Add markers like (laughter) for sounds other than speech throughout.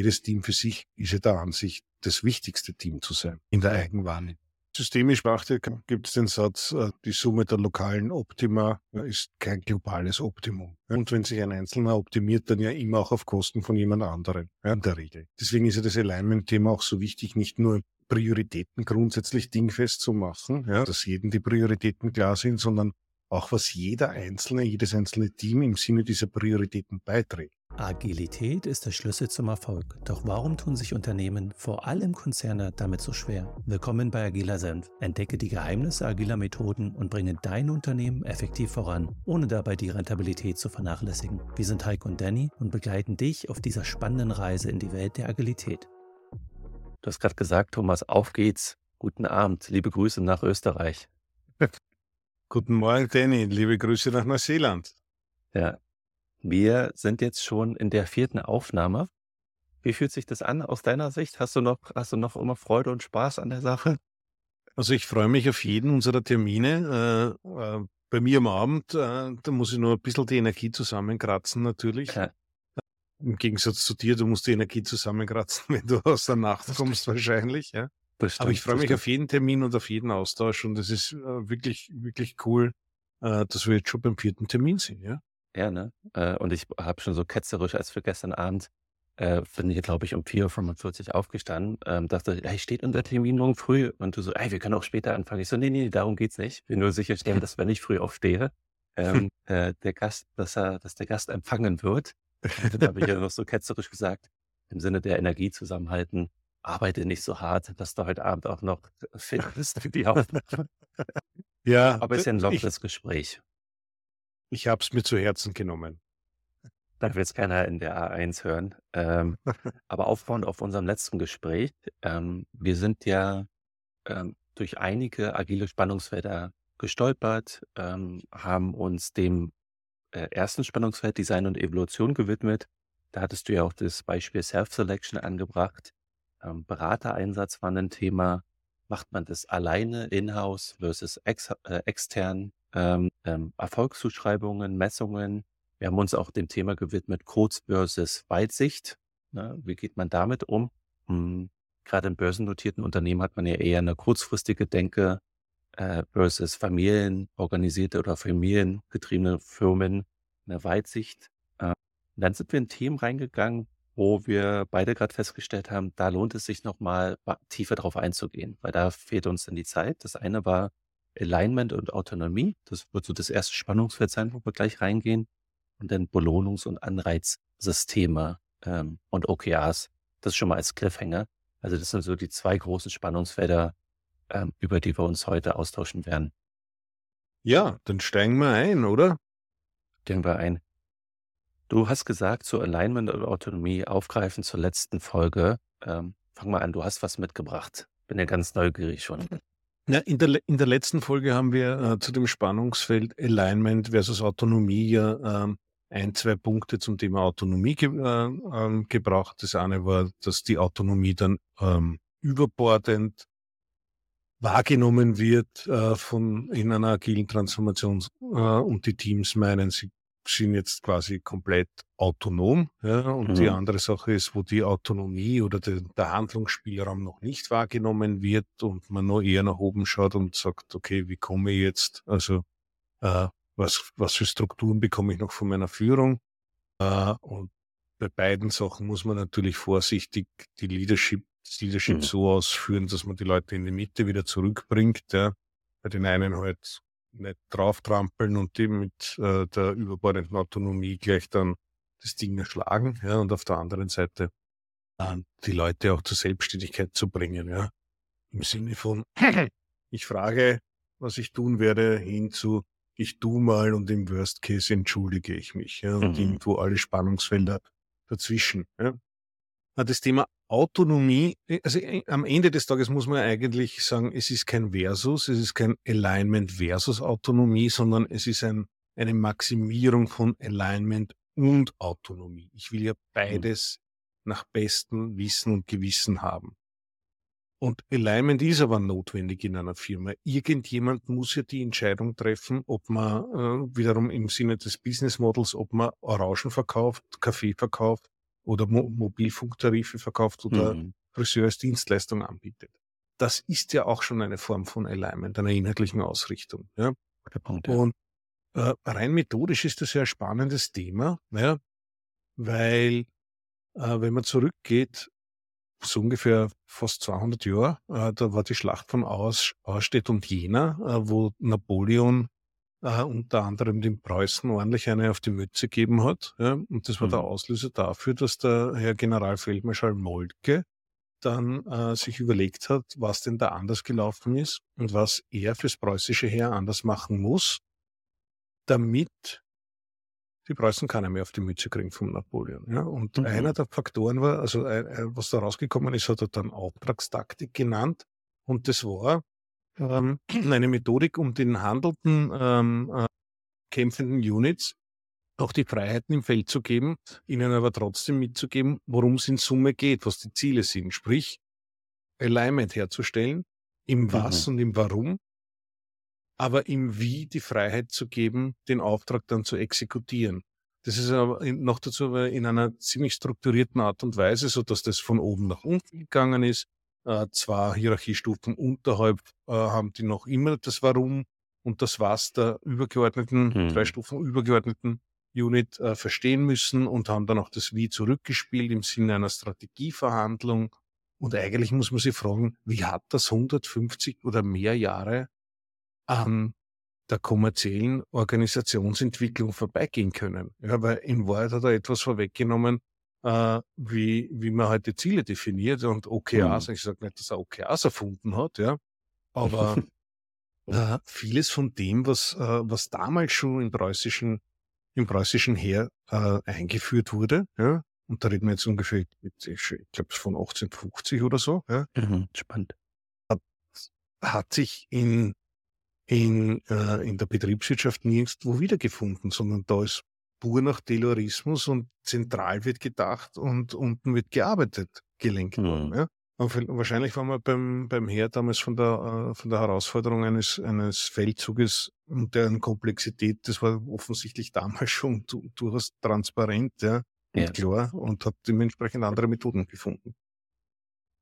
jedes Team für sich ist ja der Ansicht, das wichtigste Team zu sein in der Eigenwahrnehmung. Systemisch betrachtet gibt es den Satz, äh, die Summe der lokalen Optima ist kein globales Optimum. Und wenn sich ein Einzelner optimiert, dann ja immer auch auf Kosten von jemand anderem, in der Regel. Deswegen ist ja das Alignment-Thema auch so wichtig, nicht nur Prioritäten grundsätzlich dingfest zu machen, dass jedem die Prioritäten klar sind, sondern auch was jeder Einzelne, jedes einzelne Team im Sinne dieser Prioritäten beiträgt. Agilität ist der Schlüssel zum Erfolg. Doch warum tun sich Unternehmen, vor allem Konzerne, damit so schwer? Willkommen bei Agiler Senf. Entdecke die Geheimnisse agiler Methoden und bringe dein Unternehmen effektiv voran, ohne dabei die Rentabilität zu vernachlässigen. Wir sind Heiko und Danny und begleiten dich auf dieser spannenden Reise in die Welt der Agilität. Du hast gerade gesagt, Thomas, auf geht's. Guten Abend, liebe Grüße nach Österreich. Guten Morgen, Danny. Liebe Grüße nach Neuseeland. Ja, wir sind jetzt schon in der vierten Aufnahme. Wie fühlt sich das an aus deiner Sicht? Hast du noch, hast du noch immer Freude und Spaß an der Sache? Also ich freue mich auf jeden unserer Termine. Äh, äh, bei mir am Abend, äh, da muss ich nur ein bisschen die Energie zusammenkratzen natürlich. Ja. Im Gegensatz zu dir, du musst die Energie zusammenkratzen, (laughs) wenn du aus der Nacht kommst wahrscheinlich. Ja. Stimmt, Aber ich freue mich auf jeden Termin und auf jeden Austausch und es ist äh, wirklich, wirklich cool, äh, dass wir jetzt schon beim vierten Termin sind. Ja. Ja, ne? Äh, und ich habe schon so ketzerisch als für gestern Abend, äh, bin ich, glaube ich, um 4.45 Uhr aufgestanden, ähm, dachte, hey, steht unser Termin morgen früh? Und du so, ey, wir können auch später anfangen. Ich so, nee, nee, darum geht's nicht. Ich will nur sicherstellen, (laughs) dass wenn ich früh aufstehe, ähm, (laughs) äh, der Gast, dass er, dass der Gast empfangen wird. Und dann habe ich ja (laughs) noch so ketzerisch gesagt, im Sinne der Energie zusammenhalten, arbeite nicht so hart, dass du heute Abend auch noch fit bist für die Aufnahme. (laughs) Ja. Aber es ist ja ein lockeres Gespräch. Ich habe es mir zu Herzen genommen. Da will es keiner in der A1 hören. Ähm, (laughs) aber aufbauend auf unserem letzten Gespräch, ähm, wir sind ja ähm, durch einige agile Spannungsfelder gestolpert, ähm, haben uns dem äh, ersten Spannungsfeld Design und Evolution gewidmet. Da hattest du ja auch das Beispiel Self-Selection angebracht. Ähm, Beratereinsatz war ein Thema. Macht man das alleine, in-house versus ex äh, extern? ähm, ähm, Erfolgszuschreibungen, Messungen. Wir haben uns auch dem Thema gewidmet, Codes versus Weitsicht. Ne? Wie geht man damit um? Hm, gerade in börsennotierten Unternehmen hat man ja eher eine kurzfristige Denke äh, versus familienorganisierte oder familiengetriebene Firmen, eine Weitsicht. Äh, dann sind wir in Themen reingegangen, wo wir beide gerade festgestellt haben, da lohnt es sich nochmal tiefer drauf einzugehen, weil da fehlt uns dann die Zeit. Das eine war Alignment und Autonomie. Das wird so das erste Spannungsfeld sein, wo wir gleich reingehen. Und dann Belohnungs- und Anreizsysteme ähm, und OKRs. Das schon mal als Cliffhanger. Also das sind so die zwei großen Spannungsfelder, ähm, über die wir uns heute austauschen werden. Ja, dann steigen wir ein, oder? Steigen wir ein. Du hast gesagt, zu Alignment und Autonomie aufgreifen zur letzten Folge. Ähm, fang mal an, du hast was mitgebracht. Bin ja ganz neugierig schon. Ja, in, der, in der letzten Folge haben wir äh, zu dem Spannungsfeld Alignment versus Autonomie ja ähm, ein, zwei Punkte zum Thema Autonomie ge äh, ähm, gebracht. Das eine war, dass die Autonomie dann ähm, überbordend wahrgenommen wird äh, von in einer agilen Transformation äh, und die Teams meinen, sie sind jetzt quasi komplett autonom. Ja, und mhm. die andere Sache ist, wo die Autonomie oder de, der Handlungsspielraum noch nicht wahrgenommen wird und man nur eher nach oben schaut und sagt, okay, wie komme ich jetzt, also äh, was, was für Strukturen bekomme ich noch von meiner Führung? Äh, und bei beiden Sachen muss man natürlich vorsichtig die Leadership, das Leadership mhm. so ausführen, dass man die Leute in die Mitte wieder zurückbringt. Ja. Bei den einen halt nicht drauf trampeln und die mit äh, der überbordenden Autonomie gleich dann das Ding erschlagen, ja, und auf der anderen Seite äh, die Leute auch zur Selbstständigkeit zu bringen, ja. Im Sinne von, (laughs) ich frage, was ich tun werde, hin zu, ich tu mal und im Worst Case entschuldige ich mich, ja, und mhm. irgendwo alle Spannungsfelder dazwischen, ja. Das Thema Autonomie, äh, also äh, am Ende des Tages muss man eigentlich sagen, es ist kein Versus, es ist kein Alignment versus Autonomie, sondern es ist ein, eine Maximierung von Alignment und Autonomie. Ich will ja hm. beides nach bestem Wissen und Gewissen haben. Und Alignment ist aber notwendig in einer Firma. Irgendjemand muss ja die Entscheidung treffen, ob man äh, wiederum im Sinne des Business Models, ob man Orangen verkauft, Kaffee verkauft oder Mo Mobilfunktarife verkauft oder mhm. Friseur als Dienstleistung anbietet. Das ist ja auch schon eine Form von Alignment, einer inhaltlichen Ausrichtung. Ja? Punkt, ja. Und äh, rein methodisch ist das ja ein spannendes Thema, ja? weil äh, wenn man zurückgeht, so ungefähr fast 200 Jahre, äh, da war die Schlacht von Aus, Ausstedt und Jena, äh, wo Napoleon äh, unter anderem den Preußen ordentlich eine auf die Mütze gegeben hat. Ja? Und das war mhm. der Auslöser dafür, dass der Herr Generalfeldmarschall Moltke dann äh, sich überlegt hat, was denn da anders gelaufen ist und was er fürs preußische Heer anders machen muss, damit die Preußen keiner mehr auf die Mütze kriegen vom Napoleon. Ja? Und mhm. einer der Faktoren war, also äh, äh, was da rausgekommen ist, hat er dann Auftragstaktik genannt. Und das war ähm, eine Methodik, um den handelnden ähm, äh, kämpfenden Units auch die Freiheiten im Feld zu geben, ihnen aber trotzdem mitzugeben, worum es in Summe geht, was die Ziele sind. Sprich, Alignment herzustellen, im Was mhm. und im Warum, aber im Wie die Freiheit zu geben, den Auftrag dann zu exekutieren. Das ist aber noch dazu in einer ziemlich strukturierten Art und Weise, so dass das von oben nach unten gegangen ist. Äh, zwei Hierarchiestufen unterhalb äh, haben die noch immer das Warum und das Was der übergeordneten, mhm. drei Stufen übergeordneten Unit äh, verstehen müssen und haben dann auch das Wie zurückgespielt im Sinne einer Strategieverhandlung. Und eigentlich muss man sich fragen, wie hat das 150 oder mehr Jahre an der kommerziellen Organisationsentwicklung vorbeigehen können. Ja, weil in Wahrheit hat er etwas vorweggenommen, äh, wie, wie man heute Ziele definiert und OKRs, mhm. ich sage nicht, dass er OKRs erfunden hat, ja, aber (laughs) äh, vieles von dem, was, äh, was damals schon im preußischen, im preußischen Heer äh, eingeführt wurde, ja, und da reden wir jetzt ungefähr, ich glaube, von 1850 oder so, ja, mhm, spannend. Hat, hat sich in in, äh, in der Betriebswirtschaft nirgendwo wiedergefunden, sondern da ist pur nach Taylorismus und zentral wird gedacht und unten wird gearbeitet, gelenkt mhm. worden. Ja? Und wahrscheinlich war man beim, beim Heer damals von der, äh, von der Herausforderung eines, eines Feldzuges und deren Komplexität, das war offensichtlich damals (laughs) schon durchaus transparent, ja, und ja. klar und hat dementsprechend andere Methoden gefunden.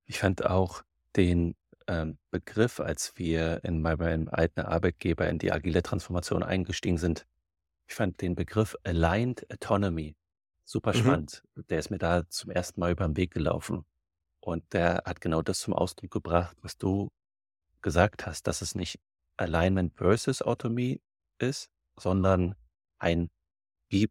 Ich fand auch den ähm, Begriff, als wir in meinem alten Arbeitgeber in die agile Transformation eingestiegen sind. Ich fand den Begriff Aligned Autonomy super mhm. spannend. Der ist mir da zum ersten Mal über den Weg gelaufen. Und der hat genau das zum Ausdruck gebracht, was du gesagt hast, dass es nicht Alignment versus Autonomie ist, sondern ein, wie,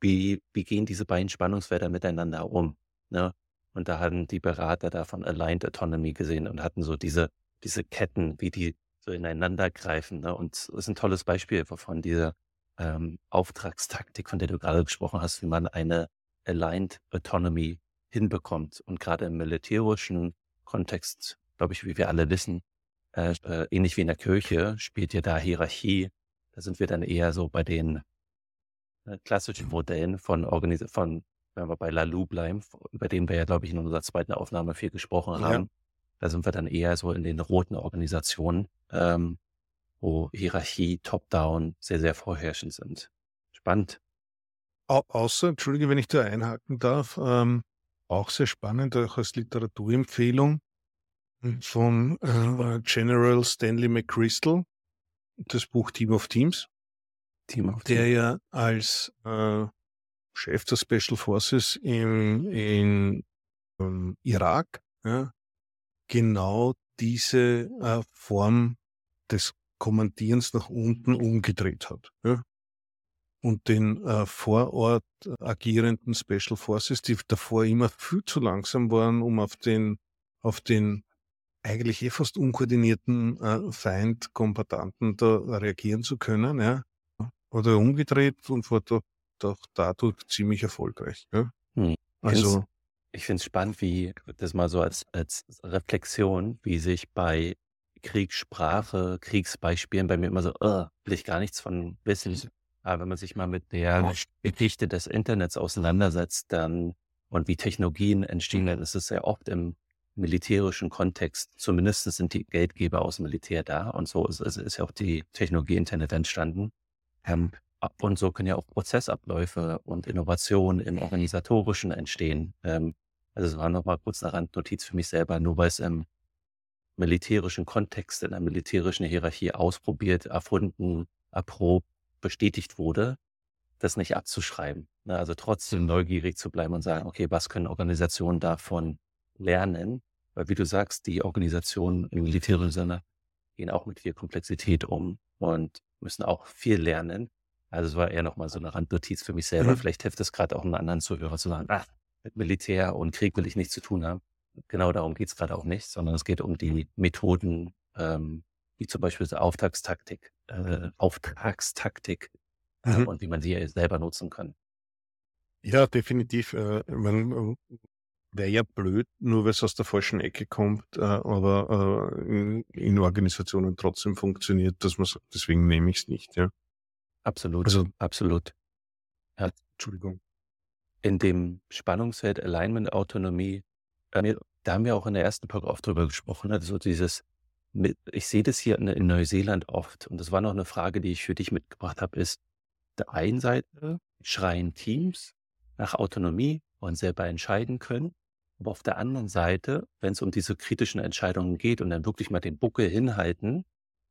wie, wie gehen diese beiden Spannungsfelder miteinander um? Ne? Und da hatten die Berater da von Aligned Autonomy gesehen und hatten so diese, diese Ketten, wie die so ineinander greifen. Ne? Und das ist ein tolles Beispiel von dieser ähm, Auftragstaktik, von der du gerade gesprochen hast, wie man eine Aligned Autonomy hinbekommt. Und gerade im militärischen Kontext, glaube ich, wie wir alle wissen, äh, äh, ähnlich wie in der Kirche, spielt ja da Hierarchie. Da sind wir dann eher so bei den äh, klassischen Modellen von, Organis von wenn wir bei Lalu bleiben, über den wir ja, glaube ich, in unserer zweiten Aufnahme viel gesprochen haben, ja. da sind wir dann eher so in den roten Organisationen, ähm, wo Hierarchie, Top-Down sehr, sehr vorherrschend sind. Spannend. Au außer, entschuldige, wenn ich da einhaken darf, ähm, auch sehr spannend, auch als Literaturempfehlung von äh, General Stanley McChrystal, das Buch Team of Teams, Team of der Team. ja als äh, Chef der Special Forces im, in ähm, Irak, ja, genau diese äh, Form des Kommandierens nach unten umgedreht hat. Ja. Und den äh, vor Ort agierenden Special Forces, die davor immer viel zu langsam waren, um auf den, auf den eigentlich eh fast unkoordinierten äh, Feind, Kombatanten da reagieren zu können, ja. Oder umgedreht und war da doch dadurch ziemlich erfolgreich. Ja? Hm. Also ich finde es spannend, wie das mal so als, als Reflexion, wie sich bei Kriegssprache, Kriegsbeispielen bei mir immer so, uh, will ich gar nichts von wissen. Aber wenn man sich mal mit der Geschichte des Internets auseinandersetzt, dann und wie Technologien entstehen, dann ist es sehr oft im militärischen Kontext. Zumindest sind die Geldgeber aus dem Militär da und so ist, ist, ist ja auch die Technologie Internet entstanden. Ähm, und so können ja auch Prozessabläufe und Innovationen im Organisatorischen entstehen. Ähm, also es war nochmal kurz eine Randnotiz für mich selber, nur weil es im militärischen Kontext, in einer militärischen Hierarchie ausprobiert, erfunden, erprobt, bestätigt wurde, das nicht abzuschreiben. Ne? Also trotzdem neugierig zu bleiben und sagen, okay, was können Organisationen davon lernen? Weil wie du sagst, die Organisationen im militärischen Sinne gehen auch mit viel Komplexität um und müssen auch viel lernen. Also es war eher nochmal so eine Randnotiz für mich selber. Mhm. Vielleicht hilft es gerade auch einem anderen Zuhörer zu sagen, ach, mit Militär und Krieg will ich nichts zu tun haben. Genau darum geht es gerade auch nicht, sondern es geht um die Methoden, ähm, wie zum Beispiel die Auftragstaktik, äh, Auftragstaktik äh, mhm. und wie man sie selber nutzen kann. Ja, definitiv. Äh, man wäre ja blöd, nur weil es aus der falschen Ecke kommt, äh, aber äh, in, in, Organisationen trotzdem funktioniert, dass man deswegen nehme ich es nicht, ja. Absolut, also, absolut. Ja. Entschuldigung. In dem Spannungsfeld Alignment, Autonomie, da haben wir auch in der ersten Folge oft drüber gesprochen, also dieses, ich sehe das hier in, in Neuseeland oft und das war noch eine Frage, die ich für dich mitgebracht habe, ist, der einen Seite schreien Teams nach Autonomie und selber entscheiden können. Aber auf der anderen Seite, wenn es um diese kritischen Entscheidungen geht und dann wirklich mal den Buckel hinhalten,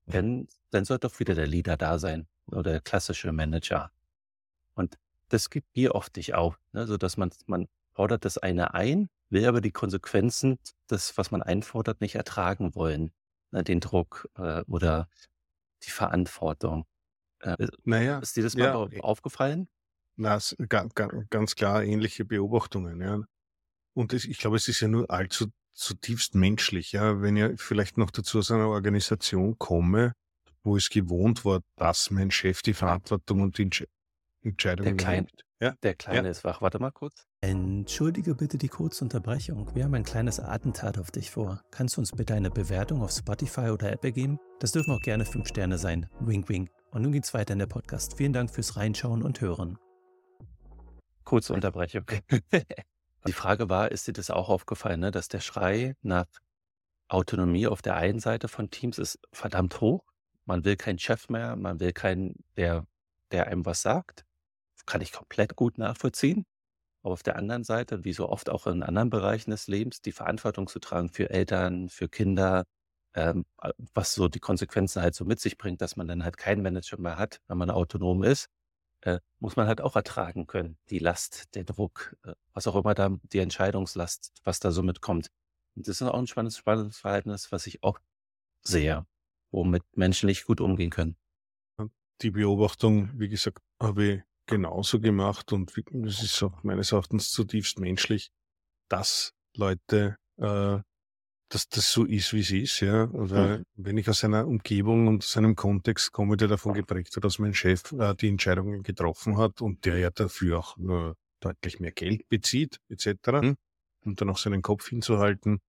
dann, dann sollte doch wieder der Leader da sein oder der klassische Manager. Und das gibt mir oft nicht auf, ne? so dass man, man fordert das eine ein, will aber die Konsequenzen, das, was man einfordert, nicht ertragen wollen. Ne? Den Druck äh, oder die Verantwortung. Äh, naja, ist dir das mal ja, aufgefallen? Na, ganz, klar ähnliche Beobachtungen, ja. Und ich glaube, es ist ja nur allzu zutiefst menschlich, ja. Wenn ich vielleicht noch dazu aus einer Organisation komme, wo es gewohnt war, dass mein Chef die Verantwortung und die Entsch Entscheidungen der Klein, ja? Der Kleine ja. ist wach. Warte mal kurz. Entschuldige bitte die kurze Unterbrechung. Wir haben ein kleines Attentat auf dich vor. Kannst du uns bitte eine Bewertung auf Spotify oder Apple geben? Das dürfen auch gerne fünf Sterne sein. Wink, wink. Und nun geht's weiter in der Podcast. Vielen Dank fürs Reinschauen und Hören. Kurze Unterbrechung. (laughs) Die Frage war, ist dir das auch aufgefallen, ne, dass der Schrei nach Autonomie auf der einen Seite von Teams ist verdammt hoch. Man will keinen Chef mehr, man will keinen, der, der einem was sagt. Kann ich komplett gut nachvollziehen. Aber auf der anderen Seite, wie so oft auch in anderen Bereichen des Lebens, die Verantwortung zu tragen für Eltern, für Kinder, ähm, was so die Konsequenzen halt so mit sich bringt, dass man dann halt keinen Manager mehr hat, wenn man autonom ist äh, muss man halt auch ertragen können. Die Last, der Druck, äh, was auch immer da, die Entscheidungslast, was da so mitkommt. Und das ist auch ein spannendes, Verhältnis, was ich auch sehe, womit Menschen nicht gut umgehen können. Die Beobachtung, wie gesagt, habe ich genauso gemacht und es ist auch meines Erachtens zutiefst menschlich, dass Leute äh, dass das so ist, wie es ist, ja. Weil mhm. wenn ich aus einer Umgebung und aus einem Kontext komme, der davon geprägt wird, dass mein Chef äh, die Entscheidungen getroffen hat und der ja dafür auch nur deutlich mehr Geld bezieht, etc., mhm. und dann auch seinen Kopf hinzuhalten.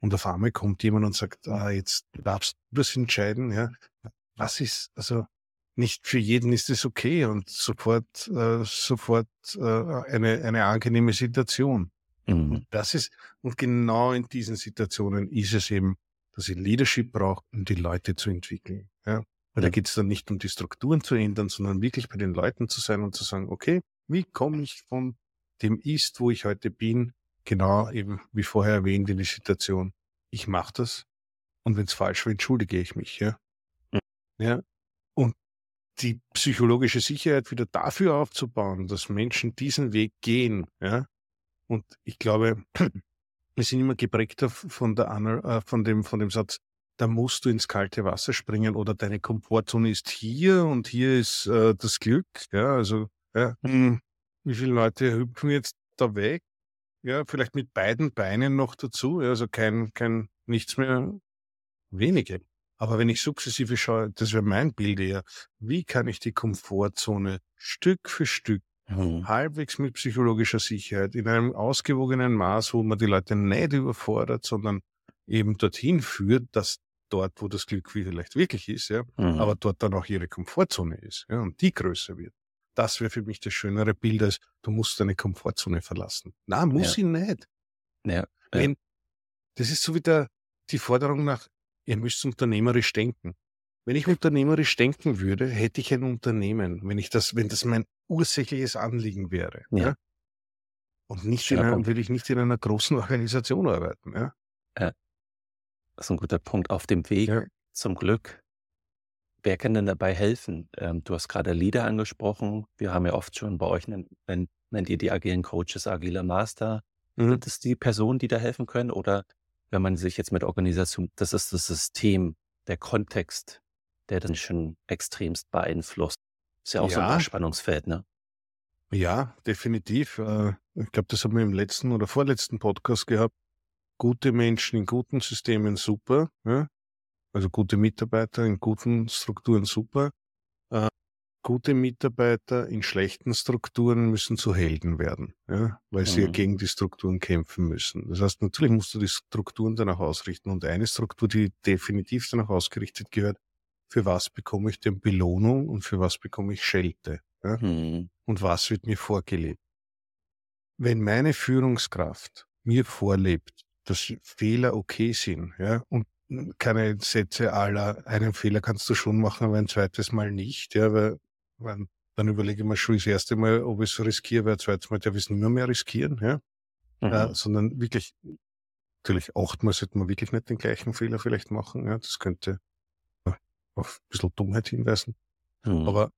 Und auf einmal kommt jemand und sagt, ah, jetzt darfst du das entscheiden, ja. Was ist, also nicht für jeden ist es okay und sofort, äh, sofort äh, eine, eine angenehme Situation. Mhm. Das ist, und genau in diesen Situationen ist es eben, dass ich Leadership brauche, um die Leute zu entwickeln. Ja? Weil ja. da geht es dann nicht um die Strukturen zu ändern, sondern wirklich bei den Leuten zu sein und zu sagen, okay, wie komme ich von dem Ist, wo ich heute bin, genau eben wie vorher erwähnt in die Situation, ich mache das und wenn es falsch war, entschuldige ich mich. Ja? Ja. Die psychologische Sicherheit wieder dafür aufzubauen, dass Menschen diesen Weg gehen, ja, und ich glaube, (clears throat) wir sind immer geprägt von, der, äh, von, dem, von dem Satz, da musst du ins kalte Wasser springen oder deine Komfortzone ist hier und hier ist äh, das Glück. Ja, also ja, hm, wie viele Leute hüpfen jetzt da weg? Ja, vielleicht mit beiden Beinen noch dazu. Ja, also kein, kein nichts mehr, wenige. Aber wenn ich sukzessive schaue, das wäre mein Bild eher, wie kann ich die Komfortzone Stück für Stück Mhm. halbwegs mit psychologischer Sicherheit, in einem ausgewogenen Maß, wo man die Leute nicht überfordert, sondern eben dorthin führt, dass dort, wo das Glück vielleicht wirklich ist, ja, mhm. aber dort dann auch ihre Komfortzone ist, ja, und die größer wird. Das wäre für mich das schönere Bild, als du musst deine Komfortzone verlassen. Na, muss ja. ich nicht. Ja. Wenn, das ist so wie der, die Forderung nach, ihr müsst unternehmerisch denken. wenn ich unternehmerisch denken würde, hätte ich ein Unternehmen, wenn ich das, wenn das mein ursächliches Anliegen wäre. Ja. ja? Und nicht in einer, will ich nicht in einer großen Organisation arbeiten. Ja? ja. Das ist ein guter Punkt. Auf dem Weg ja. zum Glück. Wer kann denn dabei helfen? Ähm, du hast gerade Leader angesprochen. Wir haben ja oft schon bei euch, nennt, nennt ihr die agilen Coaches, agile Master. Mhm. Sind das die Personen, die da helfen können? Oder wenn man sich jetzt mit Organisation, das ist das System, der Kontext, der dann schon extremst beeinflusst. Ist ja auch so ein Spannungsfeld, ne? Ja, definitiv. Äh, ich glaube, das haben wir im letzten oder vorletzten Podcast gehabt. Gute Menschen in guten Systemen super, ja? also gute Mitarbeiter in guten Strukturen super. Gute Mitarbeiter in schlechten Strukturen müssen zu Helden werden, ja? weil sie ja mhm. gegen die Strukturen kämpfen müssen. Das heißt, natürlich musst du die Strukturen danach ausrichten. Und eine Struktur, die definitiv danach ausgerichtet gehört, für was bekomme ich denn Belohnung und für was bekomme ich Schelte? Ja? Mhm. Und was wird mir vorgelebt? Wenn meine Führungskraft mir vorlebt, dass Fehler okay sind, ja, und keine Sätze aller, einen Fehler kannst du schon machen, aber ein zweites Mal nicht, ja, weil, weil dann überlege ich mir schon das erste Mal, ob ich es riskiere, weil zweites Mal darf ich es nicht mehr, riskieren, ja, mhm. äh, sondern wirklich, natürlich achtmal sollte man wirklich nicht den gleichen Fehler vielleicht machen, ja, das könnte auf ein bisschen Dummheit hinweisen, mhm. aber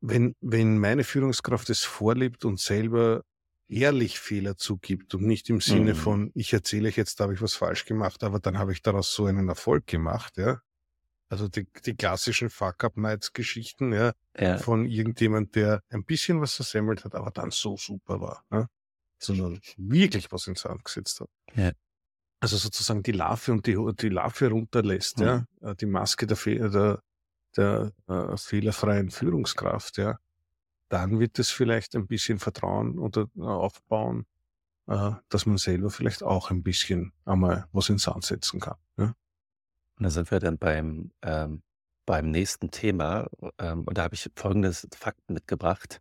wenn, wenn meine Führungskraft es vorlebt und selber ehrlich Fehler zugibt und nicht im Sinne mhm. von, ich erzähle euch jetzt, da habe ich was falsch gemacht, aber dann habe ich daraus so einen Erfolg gemacht, ja. Also die, die klassischen Fuck-Up-Nights-Geschichten, ja, ja, von irgendjemand, der ein bisschen was versemmelt hat, aber dann so super war, ja? sondern wirklich was ins Sand gesetzt hat. Ja. Also sozusagen die Larve und die, die Larve runterlässt, mhm. ja, äh, die Maske der, der, der äh, fehlerfreien Führungskraft, ja, dann wird es vielleicht ein bisschen Vertrauen oder äh, aufbauen, äh, dass man selber vielleicht auch ein bisschen einmal was ins Sand setzen kann. Ja? Und da sind wir dann beim, ähm, beim nächsten Thema. Ähm, und da habe ich folgendes Fakt mitgebracht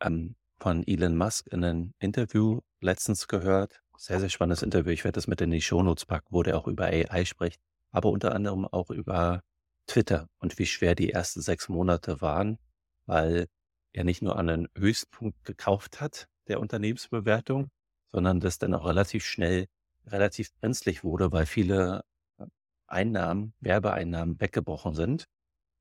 ähm, von Elon Musk in einem Interview letztens gehört. Sehr, sehr spannendes Interview. Ich werde das mit in die Shownotes packen, wo der auch über AI spricht, aber unter anderem auch über Twitter und wie schwer die ersten sechs Monate waren, weil er nicht nur an einen Höchstpunkt gekauft hat der Unternehmensbewertung, sondern das dann auch relativ schnell relativ brenzlig wurde, weil viele Einnahmen, Werbeeinnahmen weggebrochen sind.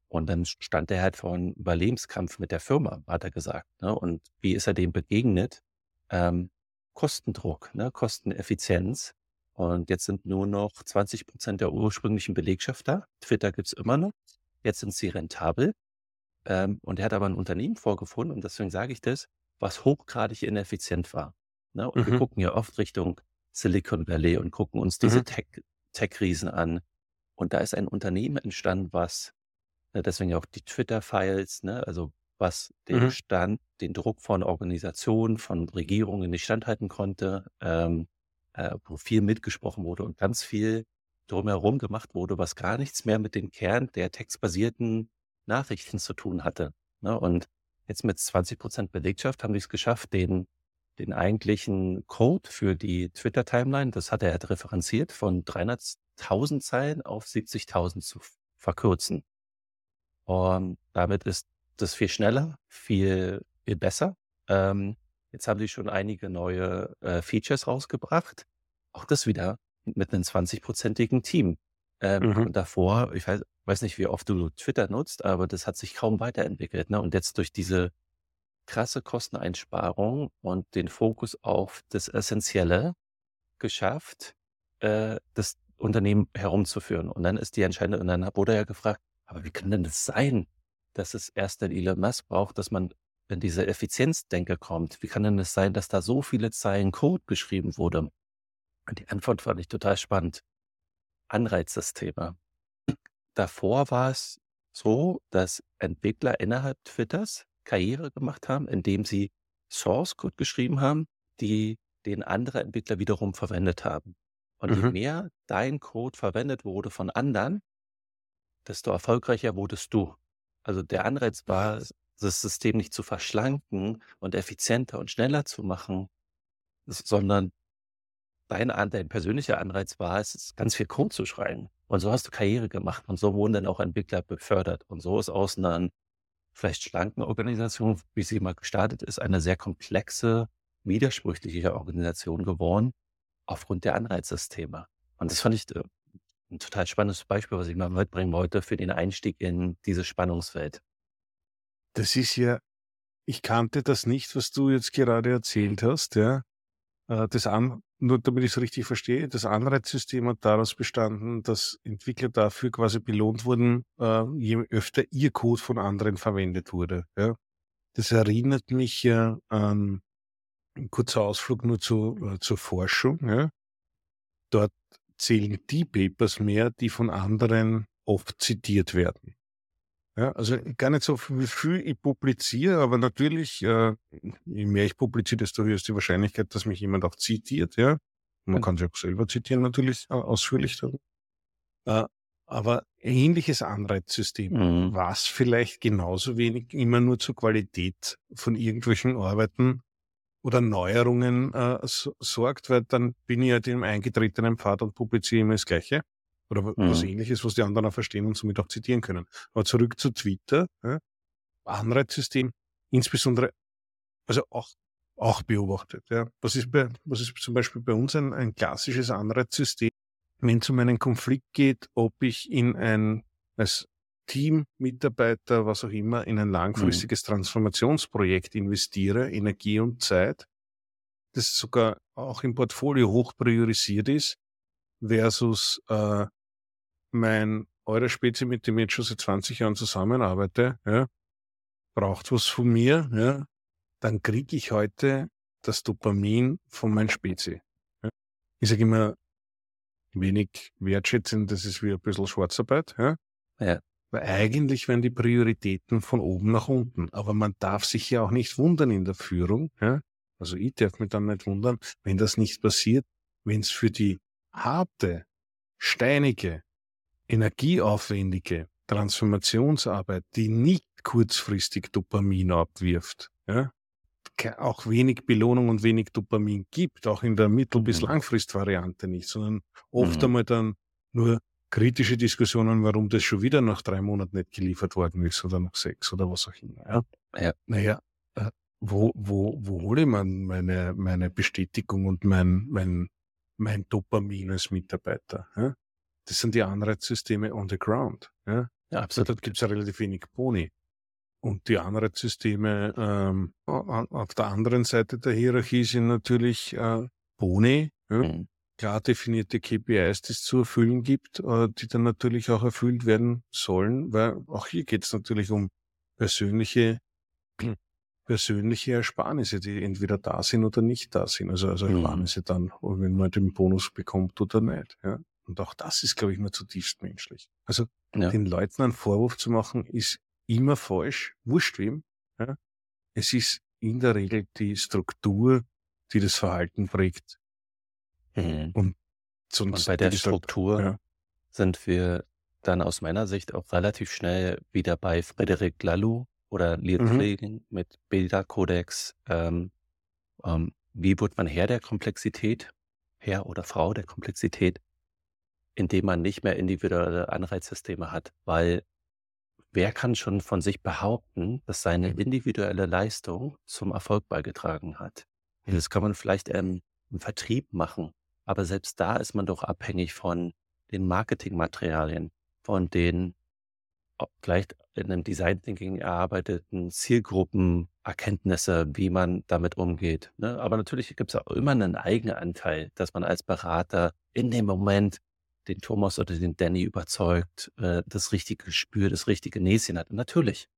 Und dann stand er halt vor einem Überlebenskampf mit der Firma, hat er gesagt. Ne? Und wie ist er dem begegnet? Ähm, Kostendruck, ne? Kosteneffizienz. Und jetzt sind nur noch 20 Prozent der ursprünglichen Belegschaft da. Twitter gibt's immer noch. Jetzt sind sie rentabel. Ähm, und er hat aber ein Unternehmen vorgefunden, und deswegen sage ich das, was hochgradig ineffizient war. Ne? Und mhm. wir gucken ja oft Richtung Silicon Valley und gucken uns diese mhm. Tech, Tech-Riesen an. Und da ist ein Unternehmen entstanden, was, ne, deswegen auch die Twitter-Files, ne, also was den mhm. Stand, den Druck von Organisationen, von Regierungen nicht standhalten konnte, ähm, äh, wo viel mitgesprochen wurde und ganz viel drumherum gemacht wurde, was gar nichts mehr mit dem Kern der textbasierten Nachrichten zu tun hatte. Ne? Und jetzt mit 20 Prozent Belegschaft haben die es geschafft, den, den eigentlichen Code für die Twitter-Timeline, das hat er halt referenziert, von 300.000 Zeilen auf 70.000 zu verkürzen. Und damit ist das viel schneller, viel, viel besser. Ähm, jetzt haben sie schon einige neue äh, Features rausgebracht. Auch das wieder mit einem 20-prozentigen Team. Ähm, mhm. Und davor, ich weiß, weiß nicht, wie oft du Twitter nutzt, aber das hat sich kaum weiterentwickelt. Ne? Und jetzt durch diese krasse Kosteneinsparung und den Fokus auf das Essentielle geschafft, äh, das Unternehmen herumzuführen. Und dann ist die entscheidende, und dann wurde ja gefragt, aber wie kann denn das sein, dass es erst den Elon Musk braucht, dass man wenn diese Effizienzdenke kommt, wie kann denn es sein, dass da so viele Zeilen Code geschrieben wurde? Und die Antwort fand ich total spannend. Anreizsysteme. Davor war es so, dass Entwickler innerhalb Twitters Karriere gemacht haben, indem sie Source Code geschrieben haben, die den andere Entwickler wiederum verwendet haben. Und mhm. je mehr dein Code verwendet wurde von anderen, desto erfolgreicher wurdest du. Also der Anreiz war, das System nicht zu verschlanken und effizienter und schneller zu machen, sondern dein, dein persönlicher Anreiz war es, ganz viel Code zu schreiben. Und so hast du Karriere gemacht und so wurden dann auch Entwickler befördert. Und so ist aus einer vielleicht schlanken Organisation, wie sie mal gestartet ist, eine sehr komplexe, widersprüchliche Organisation geworden, aufgrund der Anreizsysteme. Und das fand ich äh, ein total spannendes Beispiel, was ich mal mitbringen wollte für den Einstieg in diese Spannungswelt. Das ist ja, ich kannte das nicht, was du jetzt gerade erzählt hast, ja. Äh, das an, nur damit ich es richtig verstehe, das Anreizsystem hat daraus bestanden, dass Entwickler dafür quasi belohnt wurden, äh, je öfter ihr Code von anderen verwendet wurde. Ja. Das erinnert mich ja an ein kurzer Ausflug nur zu, äh, zur Forschung. Ja. Dort zählen die Papers mehr, die von anderen oft zitiert werden. Ja, also gar nicht so viel ich publiziere, aber natürlich, äh, je mehr ich publiziere, desto höher ist die Wahrscheinlichkeit, dass mich jemand auch zitiert, ja. Man kann sich auch selber zitieren, natürlich, äh, ausführlich. Äh, aber ähnliches Anreizsystem, mhm. was vielleicht genauso wenig immer nur zur Qualität von irgendwelchen Arbeiten oder Neuerungen äh, so, sorgt, weil dann bin ich ja halt dem eingetretenen Pfad und publiziere immer das Gleiche. Oder mhm. was ähnliches, was die anderen auch verstehen und somit auch zitieren können. Aber zurück zu Twitter, ja, Anreizsystem, insbesondere, also auch, auch beobachtet. Ja. Was, ist bei, was ist zum Beispiel bei uns ein, ein klassisches Anreizsystem, wenn es um einen Konflikt geht, ob ich in ein, als Team, Mitarbeiter, was auch immer, in ein langfristiges mhm. Transformationsprojekt investiere, Energie und Zeit, das sogar auch im Portfolio hoch priorisiert ist, versus äh, mein eure Spezi, mit dem ich jetzt schon seit 20 Jahren zusammenarbeite, ja, braucht was von mir, ja, dann kriege ich heute das Dopamin von meinem Spezi. Ja. Ich sage immer, wenig wertschätzend, das ist wie ein bisschen Schwarzarbeit. Ja. ja. Weil eigentlich werden die Prioritäten von oben nach unten. Aber man darf sich ja auch nicht wundern in der Führung. Ja. Also ich darf mich dann nicht wundern, wenn das nicht passiert, wenn es für die harte, steinige, energieaufwendige Transformationsarbeit, die nicht kurzfristig Dopamin abwirft, ja, auch wenig Belohnung und wenig Dopamin gibt, auch in der Mittel- bis mhm. Langfristvariante nicht, sondern oft mhm. einmal dann nur kritische Diskussionen, warum das schon wieder nach drei Monaten nicht geliefert worden ist oder nach sechs oder was auch immer. Ja. Ja. Naja, äh, wo, wo, wo hole ich man meine, meine Bestätigung und mein, mein, mein Dopamin als Mitarbeiter? Ja? Das sind die Anreizsysteme on the ground. Ja, ja absolut. Dort gibt es ja relativ wenig Boni. Und die Anreizsysteme ähm, auf der anderen Seite der Hierarchie sind natürlich äh, Boni, ja? mhm. Klar definierte KPIs, die es zu erfüllen gibt, äh, die dann natürlich auch erfüllt werden sollen, weil auch hier geht es natürlich um persönliche (clears throat) persönliche Ersparnisse, die entweder da sind oder nicht da sind. Also, also mhm. Ersparnisse mhm. dann, wenn man den Bonus bekommt oder nicht. Ja. Und auch das ist, glaube ich, nur zutiefst menschlich. Also ja. den Leuten einen Vorwurf zu machen, ist immer falsch, wurscht wem. Ja. Es ist in der Regel die Struktur, die das Verhalten prägt. Mhm. Und, Und bei der Struktur ja. sind wir dann aus meiner Sicht auch relativ schnell wieder bei Frederic Laloux oder Lehrpflegen mhm. mit Bilderkodex. Ähm, ähm, wie wird man Herr der Komplexität? Herr oder Frau der Komplexität? indem man nicht mehr individuelle Anreizsysteme hat, weil wer kann schon von sich behaupten, dass seine individuelle Leistung zum Erfolg beigetragen hat? Das kann man vielleicht ähm, im Vertrieb machen, aber selbst da ist man doch abhängig von den Marketingmaterialien, von den vielleicht in einem Design Thinking erarbeiteten Zielgruppenerkenntnisse, wie man damit umgeht. Ne? Aber natürlich gibt es auch immer einen eigenen Anteil, dass man als Berater in dem Moment den Thomas oder den Danny überzeugt, äh, das richtige Gespür, das richtige Näschen hat. Natürlich.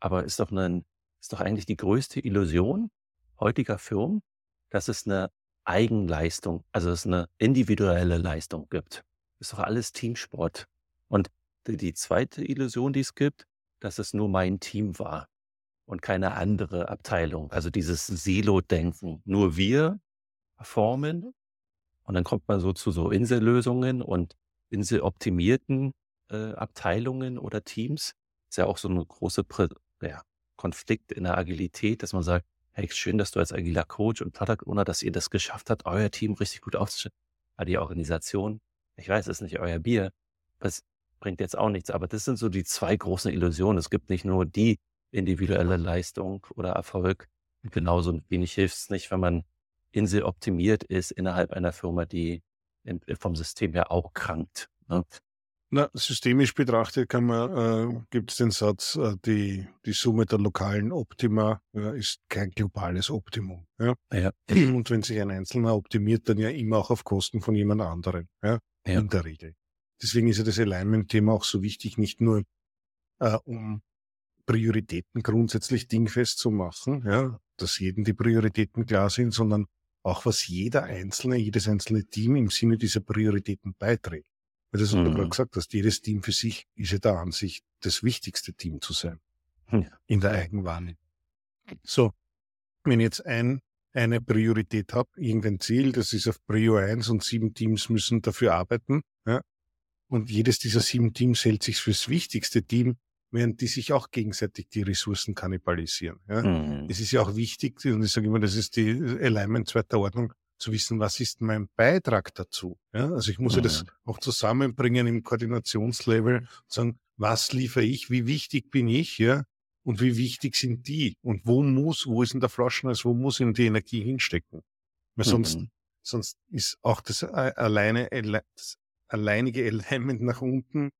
Aber ist doch, ein, ist doch eigentlich die größte Illusion heutiger Firmen, dass es eine Eigenleistung, also es eine individuelle Leistung gibt. Ist doch alles Teamsport. Und die, zweite Illusion, die es gibt, dass es nur mein Team war und keine andere Abteilung. Also dieses Silo-Denken. Nur wir performen und dann kommt man so zu so Insellösungen und inseloptimierten äh, Abteilungen oder Teams. Ist ja auch so eine große ja, Konflikt in der Agilität, dass man sagt, hey, schön, dass du als agiler Coach und Product Owner, dass ihr das geschafft habt, euer Team richtig gut aufzustellen. Aber die Organisation, ich weiß, es ist nicht euer Bier, das bringt jetzt auch nichts, aber das sind so die zwei großen Illusionen. Es gibt nicht nur die individuelle Leistung oder Erfolg, genauso wenig hilft es nicht, wenn man inseloptimiert ist innerhalb einer Firma, die vom System her auch krankt. Ne? Na, systemisch betrachtet kann man, äh, gibt es den Satz, äh, die, die Summe der lokalen Optima äh, ist kein globales Optimum. Ja? Ja. Und wenn sich ein Einzelner optimiert, dann ja immer auch auf Kosten von jemand anderem. Ja? Ja. In der Regel. Deswegen ist ja das Alignment-Thema auch so wichtig, nicht nur äh, um Prioritäten grundsätzlich dingfest zu machen, ja, dass jedem die Prioritäten klar sind, sondern auch was jeder Einzelne, jedes einzelne Team im Sinne dieser Prioritäten beiträgt. Weil das, was du gerade Mhm. gesagt hast, jedes Team für sich ist ja der Ansicht, das wichtigste Team zu sein Ja. in der Eigenwahrnehmung. So, wenn ich jetzt ein, eine Priorität habe, irgendein Ziel, das ist auf Prio 1 und sieben Teams müssen dafür arbeiten, ja, und jedes dieser sieben Teams hält sich fürs wichtigste Team, während die sich auch gegenseitig die Ressourcen kannibalisieren. Ja. Mhm. Es ist ja auch wichtig, und ich sage immer, das ist die Alignment zweiter Ordnung, zu wissen, was ist mein Beitrag dazu. Ja? Also ich muss ja das Mhm. auch zusammenbringen im Koordinationslevel und sagen, was liefere ich, wie wichtig bin ich, ja, und wie wichtig sind die und wo muss, wo ist denn der Flaschenhals, wo muss ich denn die Energie hinstecken? Weil sonst, Mhm. sonst ist auch das äh, alleine, alle- das alleinige Alignment nach unten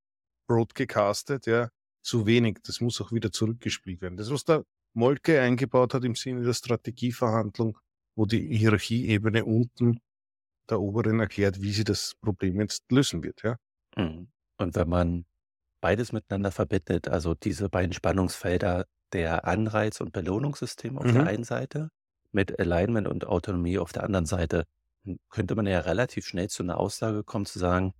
broadcastet, ja, zu wenig. Das muss auch wieder zurückgespielt werden. Das, was der Molke eingebaut hat im Sinne der Strategieverhandlung, wo die Hierarchieebene unten der Oberen erklärt, wie sie das Problem jetzt lösen wird, ja. Mhm. Und wenn man beides miteinander verbindet, also diese beiden Spannungsfelder der Anreiz- und Belohnungssysteme auf der Mhm. einen Seite mit Alignment und Autonomie auf der anderen Seite, dann könnte man ja relativ schnell zu einer Aussage kommen, zu sagen,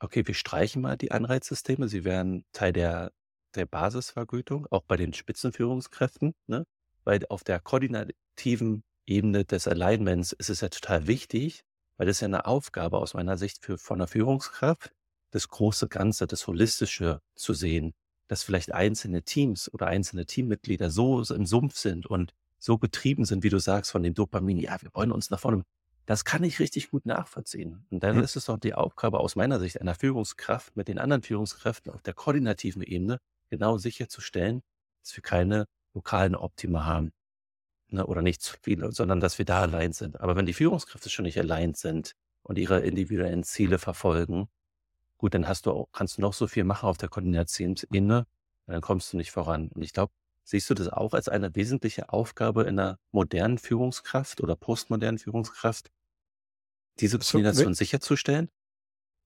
okay, wir streichen mal die Anreizsysteme, sie wären Teil der, der Basisvergütung, auch bei den Spitzenführungskräften, ne? weil auf der koordinativen Ebene des Alignments ist es ja total wichtig, weil das ist ja eine Aufgabe aus meiner Sicht für, von der Führungskraft, das große Ganze, das Holistische zu sehen, dass vielleicht einzelne Teams oder einzelne Teammitglieder so im Sumpf sind und so getrieben sind, wie du sagst, von dem Dopamin, ja, wir wollen uns nach vorne. Das kann ich richtig gut nachvollziehen. Und dann Mhm. ist es doch die Aufgabe aus meiner Sicht einer Führungskraft mit den anderen Führungskräften auf der koordinativen Ebene genau sicherzustellen, dass wir keine lokalen Optima haben. Ne, oder nicht zu viele, sondern dass wir da allein sind. Aber wenn die Führungskräfte schon nicht allein sind und ihre individuellen Ziele verfolgen, gut, dann hast du auch, kannst du noch so viel machen auf der Koordinationsebene, dann kommst du nicht voran. Und ich glaube, siehst du das auch als eine wesentliche Aufgabe in einer modernen Führungskraft oder postmodernen Führungskraft, diese So, Koordination sicherzustellen?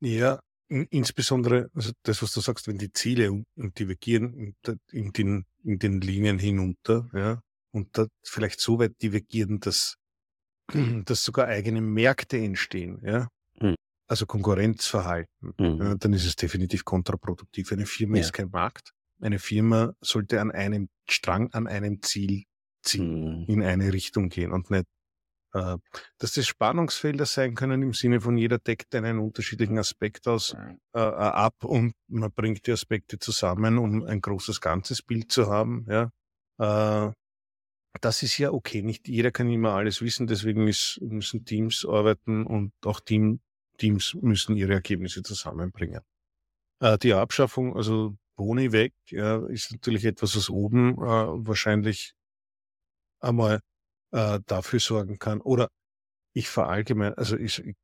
Ja, in, insbesondere, also das, was du sagst, wenn die Ziele divergieren in, den, in den Linien hinunter, ja, und da vielleicht so weit divergieren, dass, (clears throat) dass sogar eigene Märkte entstehen, ja, Mhm. also Konkurrenzverhalten, Mhm. ja, dann ist es definitiv kontraproduktiv. Eine Firma Ja. ist kein Markt. Eine Firma sollte an einem Strang, an einem Ziel ziehen, Mhm. in eine Richtung gehen und nicht äh, dass das Spannungsfelder sein können im Sinne von jeder deckt einen unterschiedlichen Aspekt aus äh, äh, ab und man bringt die Aspekte zusammen, um ein großes ganzes Bild zu haben. Ja, äh, das ist ja okay. Nicht jeder kann immer alles wissen, deswegen ist, müssen Teams arbeiten und auch Team, Teams müssen ihre Ergebnisse zusammenbringen. Äh, die Abschaffung, also Boni weg, ja, ist natürlich etwas, was oben äh, wahrscheinlich einmal äh, dafür sorgen kann. Oder ich verallgemein, also ich, ich,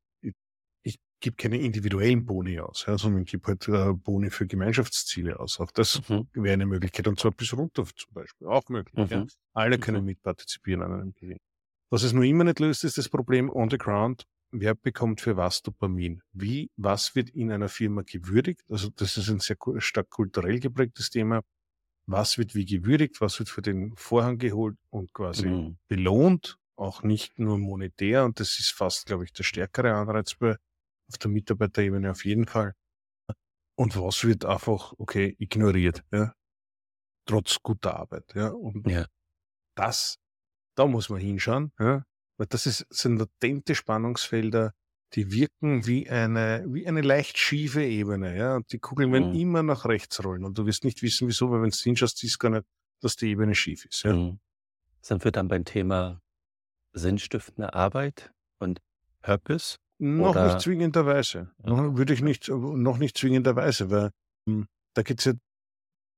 gebe keine individuellen Boni aus, ja, sondern gebe halt äh, Boni für Gemeinschaftsziele aus. Auch das Mhm. wäre eine Möglichkeit und zwar bis runter zum Beispiel auch möglich. Ja. Mhm. Alle können Mhm. mitpartizipieren an einem Gewinn. Was es nur immer nicht löst, ist das Problem on the ground. Wer bekommt für was Dopamin? Wie, was wird in einer Firma gewürdigt? Also das ist ein sehr stark kulturell geprägtes Thema. Was wird wie gewürdigt? Was wird für den Vorhang geholt und quasi Mhm. belohnt? Auch nicht nur monetär. Und das ist fast, glaube ich, der stärkere Anreiz bei, auf der Mitarbeiterebene auf jeden Fall. Und was wird einfach, okay, ignoriert, ja? Trotz guter Arbeit, ja? Und Ja. das, da muss man hinschauen, ja? Weil das ist, sind latente Spannungsfelder, die wirken wie eine, wie eine leicht schiefe Ebene, ja? Und die Kugeln werden Mhm. immer nach rechts rollen. Und du wirst nicht wissen, wieso, weil wenn du hinschaust, siehst du gar nicht, dass die Ebene schief ist, ja? Mhm. Sind wir dann beim Thema sinnstiftende Arbeit und Purpose? Noch Oder? nicht zwingenderweise. Noch, würde ich nicht, noch nicht zwingenderweise, weil hm, da geht es ja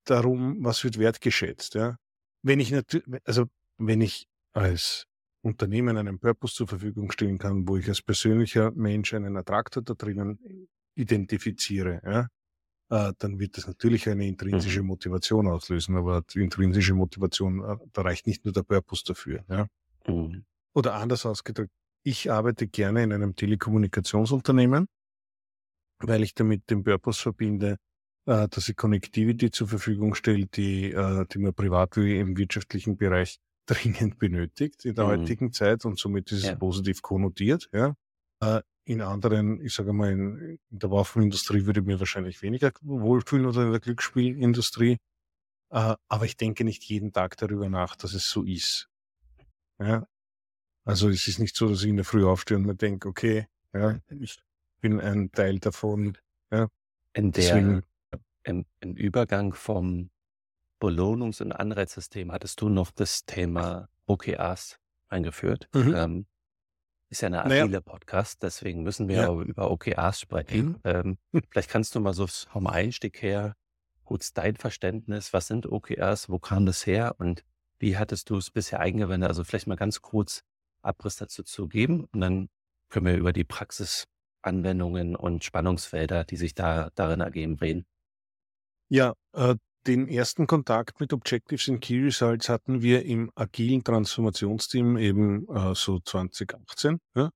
darum, was wird wertgeschätzt. Ja? Wenn ich natürlich, also wenn ich als Unternehmen einen Purpose zur Verfügung stellen kann, wo ich als persönlicher Mensch einen Attraktor da drinnen identifiziere, ja, äh, dann wird das natürlich eine intrinsische Mhm. Motivation auslösen. Aber die intrinsische Motivation, äh, da reicht nicht nur der Purpose dafür. Ja. Mhm. Oder anders ausgedrückt, ich arbeite gerne in einem Telekommunikationsunternehmen, weil ich damit den Purpose verbinde, äh, dass ich Connectivity zur Verfügung stelle, die, äh, die man privat wie im wirtschaftlichen Bereich (laughs) dringend benötigt in der Mhm. heutigen Zeit und somit ist es Ja. positiv konnotiert. Ja. Äh, in anderen, ich sage mal, in, in der Waffenindustrie würde ich mir wahrscheinlich weniger wohlfühlen oder in der Glücksspielindustrie. Äh, aber ich denke nicht jeden Tag darüber nach, dass es so ist. Ja. Also es ist nicht so, dass ich in der Früh aufstehe und mir denke, okay, ja, ich bin ein Teil davon. In Deswegen, der, im, im Übergang vom Belohnungs- und Anreizsystem hattest du noch das Thema OKRs eingeführt. Mhm. Ähm, ist ja eine Naja. agile Podcast, deswegen müssen wir Ja. über OKRs sprechen. Ähm, vielleicht kannst du mal so vom Einstieg her, kurz dein Verständnis, was sind OKRs, wo kam das her und wie hattest du es bisher eingewendet? Also vielleicht mal ganz kurz Abriss dazu zu geben und dann können wir über die Praxisanwendungen und Spannungsfelder, die sich da darin ergeben, reden. ja, äh, den ersten Kontakt mit Objectives and Key Results hatten wir im agilen Transformationsteam eben äh, so 2018, ja,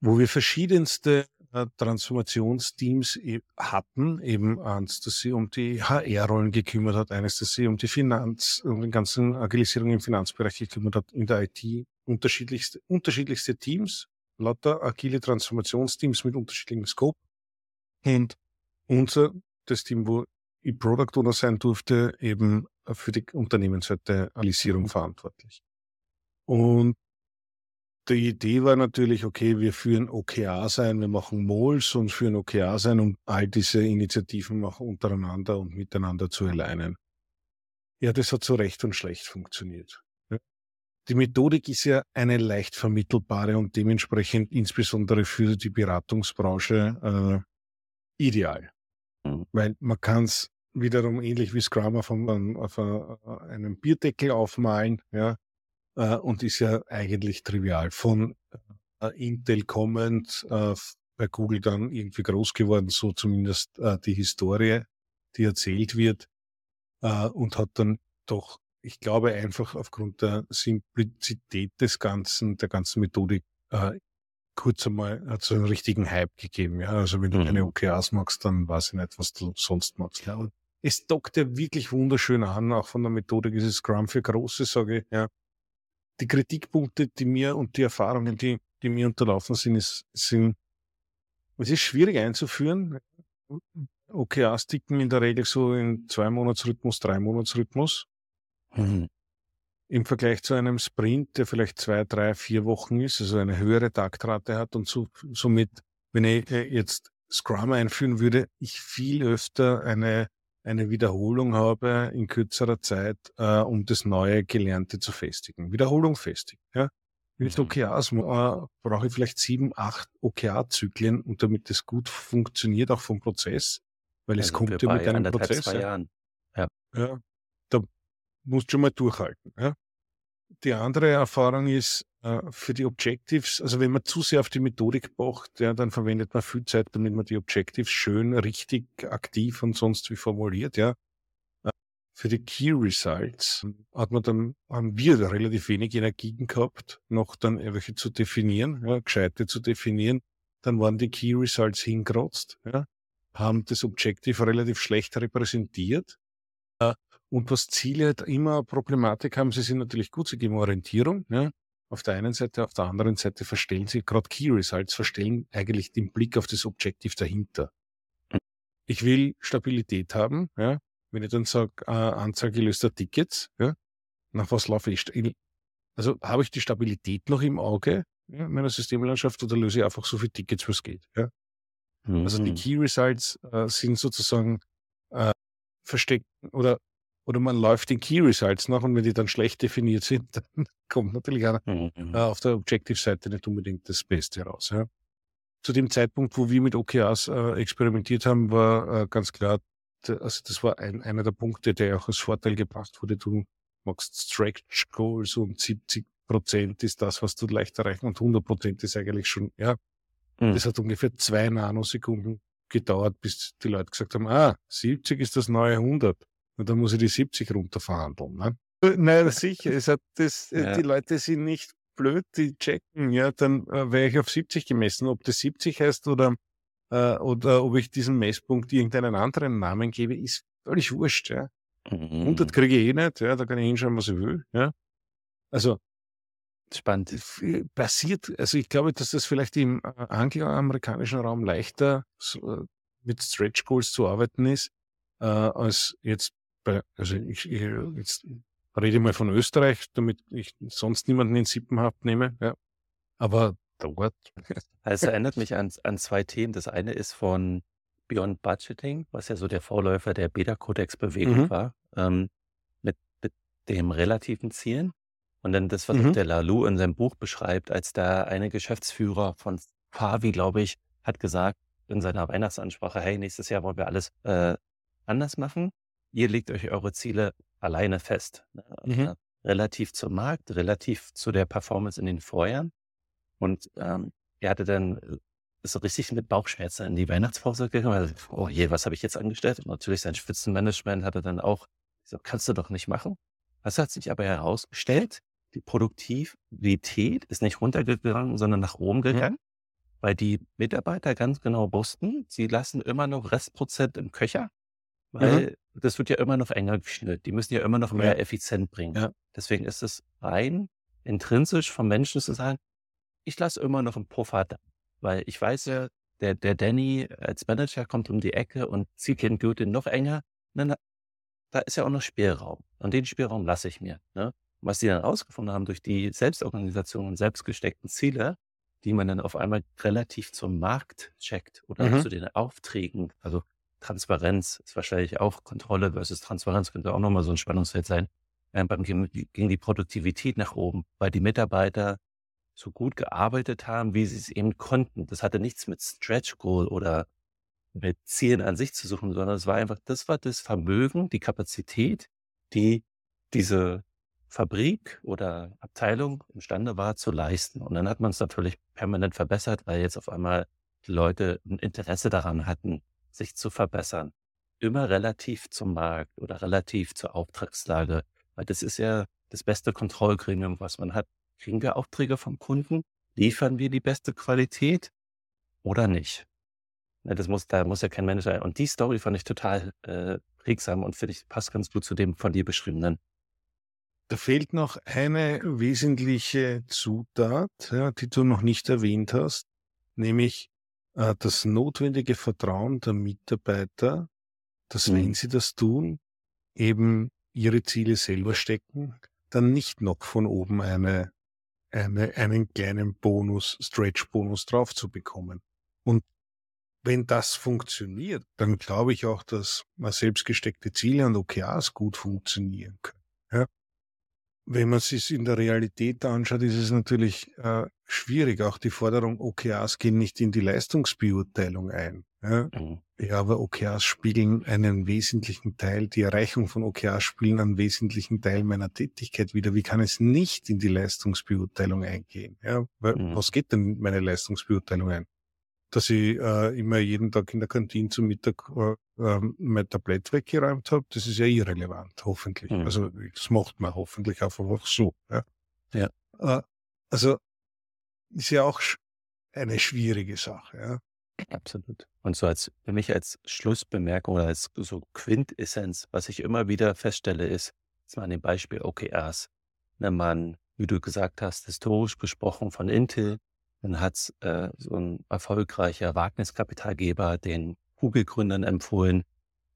wo wir verschiedenste äh, Transformationsteams e hatten, eben eins, das sich um die HR-Rollen gekümmert hat, eines, das sich um die Finanz, um den ganzen Agilisierung im Finanzbereich gekümmert hat, in der IT unterschiedlichste, unterschiedlichste Teams, lauter agile Transformationsteams mit unterschiedlichem Scope. Und unser, das Team, wo ich Product Owner sein durfte, eben für die Unternehmensseite Alisierung verantwortlich. Und die Idee war natürlich, okay, wir führen OKRs ein, wir machen Mols und führen OKRs ein, um all diese Initiativen auch untereinander und miteinander zu alignen. Ja, das hat so recht und schlecht funktioniert. Die Methodik ist ja eine leicht vermittelbare und dementsprechend insbesondere für die Beratungsbranche äh, ideal. Mhm. Weil man kann es wiederum ähnlich wie Scrum auf, einem, auf einem Bierdeckel aufmalen, ja, äh, und ist ja eigentlich trivial. Von äh, Intel kommend, äh, bei Google dann irgendwie groß geworden, so zumindest äh, die Historie, die erzählt wird, äh, und hat dann doch, ich glaube, einfach aufgrund der Simplizität des Ganzen, der ganzen Methodik, äh, kurz einmal hat so einen richtigen Hype gegeben. Ja, also wenn du Mhm. keine OKRs magst, dann weiß ich nicht, was du sonst magst. Ja, und es dockt ja wirklich wunderschön an, auch von der Methodik ist es Scrum für Große, sage ich, ja. Die Kritikpunkte, die mir und die Erfahrungen, die, die mir unterlaufen sind, ist, sind, es ist schwierig einzuführen. OKRs ticken in der Regel so in zwei Monatsrhythmus, drei Monatsrhythmus. Mhm. Im Vergleich zu einem Sprint, der vielleicht zwei, drei, vier Wochen ist, also eine höhere Taktrate hat und so, somit, wenn ich äh, jetzt Scrum einführen würde, ich viel öfter eine, eine Wiederholung habe in kürzerer Zeit, äh, um das neue Gelernte zu festigen. Wiederholung festigen, ja. Mit. OKRs äh, brauche ich vielleicht sieben, acht OKR-Zyklen und damit das gut funktioniert, auch vom Prozess, weil Da es kommt ja mit einem Prozess. zwei Ja. Jahren. Ja, da musst schon mal durchhalten. Ja. Die andere Erfahrung ist äh, für die Objectives, also wenn man zu sehr auf die Methodik pocht, ja, dann verwendet man viel Zeit, damit man die Objectives schön, richtig, aktiv und sonst wie formuliert. Ja. Äh, Für die Key Results hat man dann, haben wir relativ wenig Energien gehabt, noch dann welche zu definieren, ja, gescheite zu definieren. Dann waren die Key Results hingerotzt, ja, haben das Objective relativ schlecht repräsentiert. Und was Ziele halt immer Problematik haben, sie sind natürlich gut, sie geben Orientierung, ja. Auf der einen Seite, auf der anderen Seite verstellen sie, gerade Key Results verstellen eigentlich den Blick auf das Objective dahinter. Ich will Stabilität haben, ja. Wenn ich dann sage, äh, Anzahl gelöster Tickets, ja, nach was laufe ich? Also habe ich die Stabilität noch im Auge ja, meiner Systemlandschaft oder löse ich einfach so viele Tickets, wie es geht? Ja? Also die Mhm. Key Results äh, sind sozusagen äh, versteckt oder Oder man läuft den Key Results nach und wenn die dann schlecht definiert sind, (laughs) dann kommt natürlich auch, mhm. äh, auf der Objective-Seite nicht unbedingt das Beste raus. Ja. Zu dem Zeitpunkt, wo wir mit OKRs äh, experimentiert haben, war äh, ganz klar, also das war ein, einer der Punkte, der auch als Vorteil gebracht wurde. Du machst Stretch Goals und 70 Prozent ist das, was du leicht erreichen und 100 Prozent ist eigentlich schon, ja. Mhm. Das hat ungefähr zwei Nanosekunden gedauert, bis die Leute gesagt haben, ah, 70 ist das neue 100. Und dann muss ich die 70 runterverhandeln. Ne? Nein, sicher. Es hat das, äh, ja. Die Leute sind nicht blöd, die checken. Ja, dann äh, wäre ich auf 70 gemessen. Ob das 70 heißt oder, äh, oder ob ich diesen Messpunkt irgendeinen anderen Namen gebe, ist völlig wurscht. Ja. Mhm. 100 kriege ich eh nicht. Ja, da kann ich hinschauen, was ich will. Ja. Also, Spannend. Passiert, also ich glaube, dass das vielleicht im äh, angloamerikanischen Raum leichter so, äh, mit Stretch Goals zu arbeiten ist, äh, als jetzt bei, also ich, ich jetzt rede mal von Österreich, damit ich sonst niemanden in Sippenhaft nehme, ja. Aber dauert. (laughs) Also erinnert mich an, an zwei Themen. Das eine ist von Beyond Budgeting, was ja so der Vorläufer der Beta-Codex-Bewegung mhm. war, ähm, mit, mit dem relativen Zielen. Und dann das, was mhm. der Lalou in seinem Buch beschreibt, als da eine Geschäftsführer von Favi, glaube ich, hat gesagt in seiner Weihnachtsansprache, hey, nächstes Jahr wollen wir alles äh, anders machen. Ihr legt euch eure Ziele alleine fest. Ne? Mhm. Äh, relativ zum Markt, relativ zu der Performance in den Vorjahren. Und ähm, er hatte dann äh, so richtig mit Bauchschmerzen in die Weihnachtspause gegangen. Also, oh je, was habe ich jetzt angestellt? Und natürlich sein Spitzenmanagement hatte dann auch, so kannst du doch nicht machen. Das hat sich aber herausgestellt, die Produktivität ist nicht runtergegangen, sondern nach oben mhm. gegangen, mhm. weil die Mitarbeiter ganz genau wussten, sie lassen immer noch Restprozent im Köcher weil mhm. das wird ja immer noch enger geschnürt. Die müssen ja immer noch mehr ja. effizient bringen. Ja. Deswegen ist es rein intrinsisch vom Menschen zu sagen, ich lasse immer noch einen Puffer da. Weil ich weiß ja, der, der Danny als Manager kommt um die Ecke und zieht den Gürtel noch enger. Na, da ist ja auch noch Spielraum. Und den Spielraum lasse ich mir. Ne? was die dann rausgefunden haben durch die Selbstorganisation und selbstgesteckten Ziele, die man dann auf einmal relativ zum Markt checkt oder mhm. zu den Aufträgen, also Transparenz ist wahrscheinlich auch Kontrolle versus Transparenz könnte auch nochmal so ein Spannungsfeld sein. Ähm, beim ging die Produktivität nach oben, weil die Mitarbeiter so gut gearbeitet haben, wie sie es eben konnten. Das hatte nichts mit Stretch Goal oder mit Zielen an sich zu suchen, sondern es war einfach, das war das Vermögen, die Kapazität, die diese Fabrik oder Abteilung imstande war zu leisten. Und dann hat man es natürlich permanent verbessert, weil jetzt auf einmal die Leute ein Interesse daran hatten, sich zu verbessern. Immer relativ zum Markt oder relativ zur Auftragslage. Weil das ist ja das beste Kontrollgremium, was man hat. Kriegen wir Aufträge vom Kunden? Liefern wir die beste Qualität oder nicht? Das muss, da muss ja kein Mensch sein. Und die Story fand ich total äh, prägsam und finde ich passt ganz gut zu dem von dir beschriebenen. Da fehlt noch eine wesentliche Zutat, ja, die du noch nicht erwähnt hast, nämlich äh, das notwendige Vertrauen der Mitarbeiter, dass mhm. wenn sie das tun, eben ihre Ziele selber stecken, dann nicht noch von oben eine, eine, einen kleinen Bonus, Stretch-Bonus drauf zu bekommen. Und wenn das funktioniert, dann glaube ich auch, dass man selbstgesteckte Ziele und OKRs gut funktionieren können. Wenn man es sich in der Realität anschaut, ist es natürlich äh, schwierig. Auch die Forderung OKRs gehen nicht in die Leistungsbeurteilung ein. Ja, mhm. ja aber OKRs spiegeln einen wesentlichen Teil, die Erreichung von OKRs spielen einen wesentlichen Teil meiner Tätigkeit wieder. Wie kann es nicht in die Leistungsbeurteilung eingehen? Ja, weil, mhm. was geht denn in meine Leistungsbeurteilung ein? Dass ich äh, immer jeden Tag in der Kantine zum Mittag äh, äh, mein Tablett weggeräumt habe, das ist ja irrelevant, hoffentlich. Mhm. Also das macht man hoffentlich einfach so. Ja. ja. Äh, also ist ja auch eine schwierige Sache. Ja. Absolut. Und so als für mich als Schlussbemerkung oder als so Quintessenz, was ich immer wieder feststelle, ist, jetzt mal an dem Beispiel OKRs, wenn man, wie du gesagt hast, historisch gesprochen von Intel dann hat äh, so ein erfolgreicher Wagniskapitalgeber den Google-Gründern empfohlen.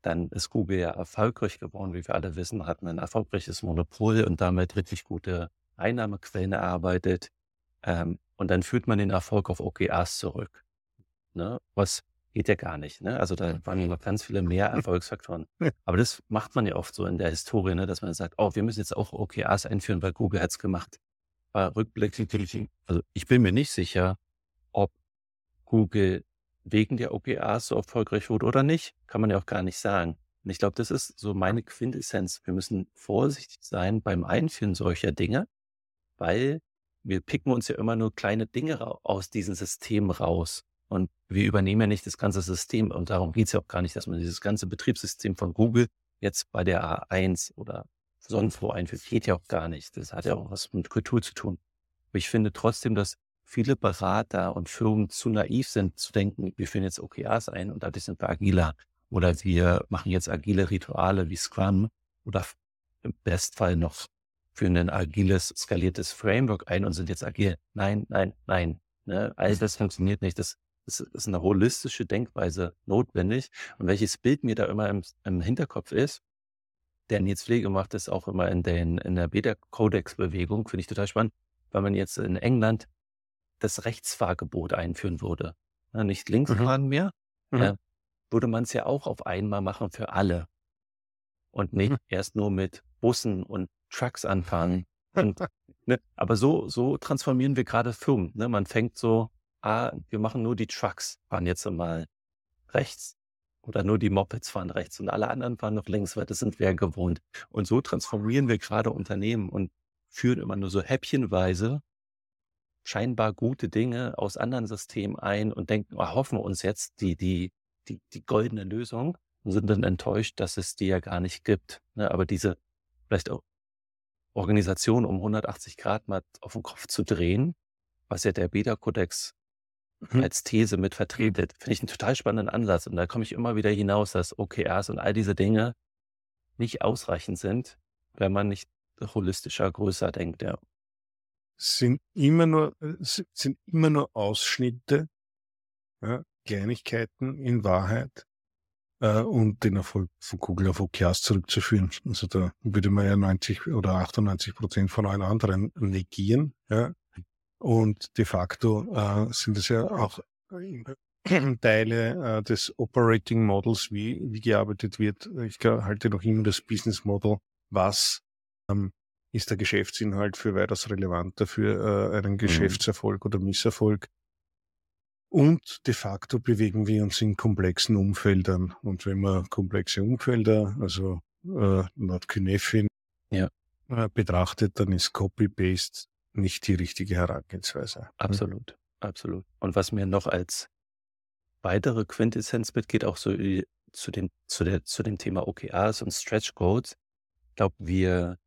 Dann ist Google ja erfolgreich geworden, wie wir alle wissen, hat ein erfolgreiches Monopol und damit richtig gute Einnahmequellen erarbeitet. Ähm, und dann führt man den Erfolg auf OKRs zurück. Ne? Was geht ja gar nicht. Ne? Also da waren noch ganz viele mehr Erfolgsfaktoren. Aber das macht man ja oft so in der Historie, ne? dass man sagt, oh, wir müssen jetzt auch OKRs einführen, weil Google hat's gemacht. Aber rückblickend, also ich bin mir nicht sicher, ob Google wegen der OKRs so erfolgreich wurde oder nicht. Kann man ja auch gar nicht sagen. Und ich glaube, das ist so meine Quintessenz. Wir müssen vorsichtig sein beim Einführen solcher Dinge, weil wir picken uns ja immer nur kleine Dinge aus diesem System raus. Und wir übernehmen ja nicht das ganze System. Und darum geht es ja auch gar nicht, dass man dieses ganze Betriebssystem von Google jetzt bei der A1 oder sonst wo einführt. Geht ja auch gar nicht. Das hat ja auch was mit Kultur zu tun. Aber ich finde trotzdem, dass viele Berater und Firmen zu naiv sind, zu denken, wir führen jetzt OKRs ein und dadurch sind wir agiler. Oder wir machen jetzt agile Rituale wie Scrum oder im Bestfall noch für ein agiles, skaliertes Framework ein und sind jetzt agil. Nein, nein, nein. Ne? All das funktioniert nicht. Das, das ist eine holistische Denkweise notwendig. Und welches Bild mir da immer im, im Hinterkopf ist, der Nils Pflege macht das auch immer in, den, in der Beta-Codex-Bewegung, finde ich total spannend, weil man jetzt in England das Rechtsfahrgebot einführen würde. Ja, nicht links mhm. fahren mehr, mhm. äh, würde man es ja auch auf einmal machen für alle. Und nicht mhm. erst nur mit Bussen und Trucks anfangen. (laughs) Und, ne, aber so, so transformieren wir gerade Firmen. Ne? Man fängt so, ah, wir machen nur die Trucks, fahren jetzt mal rechts. Oder nur die Mopeds fahren rechts und alle anderen fahren noch links, weil das sind wir gewohnt. Und so transformieren wir gerade Unternehmen und führen immer nur so häppchenweise scheinbar gute Dinge aus anderen Systemen ein und denken, oh, hoffen wir uns jetzt die, die, die, die goldene Lösung und sind dann enttäuscht, dass es die ja gar nicht gibt. Ne? Aber diese vielleicht auch Organisation um 180 Grad mal auf den Kopf zu drehen, was ja der Beta-Kodex mhm. als These mit vertretet, finde ich einen total spannenden Ansatz. Und da komme ich immer wieder hinaus, dass OKRs und all diese Dinge nicht ausreichend sind, wenn man nicht holistischer, größer denkt, ja sind immer nur, äh, sind immer nur Ausschnitte, ja, Kleinigkeiten in Wahrheit, äh, und den Erfolg von Google auf OKRs zurückzuführen. Also da würde man ja 90 oder 98 Prozent von allen anderen negieren, ja. Und de facto äh, sind es ja auch (clears throat) Teile äh, des Operating Models, wie, wie gearbeitet wird. Ich halte noch immer das Business Model, was ähm, ist der Geschäftsinhalt für weitaus relevanter für äh, einen mhm. Geschäftserfolg oder Misserfolg. Und de facto bewegen wir uns in komplexen Umfeldern. Und wenn man komplexe Umfelder, also äh, Nordkynefin, ja. äh, betrachtet, dann ist Copy-Paste nicht die richtige Herangehensweise. Absolut, absolut. Und was mir noch als weitere Quintessenz mitgeht, auch so zu dem, zu der, zu dem Thema OKRs und Stretch Codes, ich glaube, wir